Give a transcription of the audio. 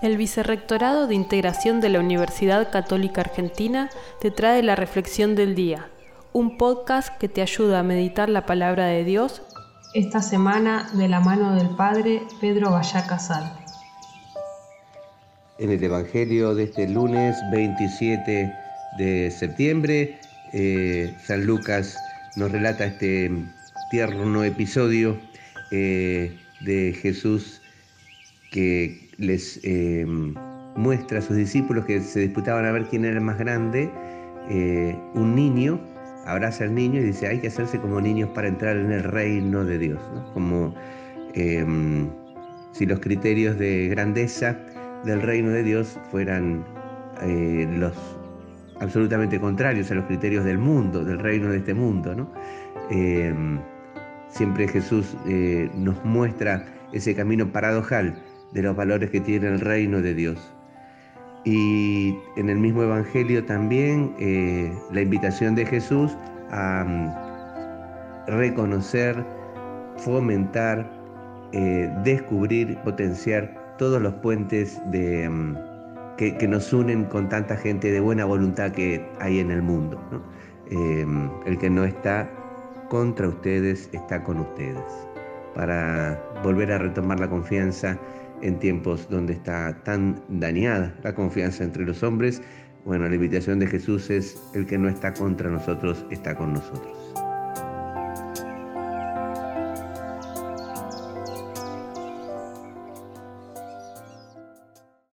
El Vicerrectorado de Integración de la Universidad Católica Argentina te trae la Reflexión del Día, un podcast que te ayuda a meditar la palabra de Dios esta semana de la mano del Padre Pedro Vallá Casal. En el Evangelio de este lunes 27 de septiembre, eh, San Lucas nos relata este tierno episodio eh, de Jesús que les eh, muestra a sus discípulos que se disputaban a ver quién era el más grande, eh, un niño abraza al niño y dice, hay que hacerse como niños para entrar en el reino de Dios, como em, si los criterios de grandeza del reino de Dios fueran eh, los absolutamente contrarios a los criterios del mundo, del reino de este mundo. Em, siempre Jesús nos muestra ese camino paradojal de los valores que tiene el reino de Dios. Y en el mismo Evangelio también eh, la invitación de Jesús a mm, reconocer, fomentar, eh, descubrir, potenciar todos los puentes de, mm, que, nos unen con tanta gente de buena voluntad que hay en el mundo. Eh, el que no está contra ustedes está con ustedes. Para volver a retomar la confianza en tiempos donde está tan dañada la confianza entre los hombres. Bueno, la invitación de Jesús es el que no está contra nosotros, está con nosotros.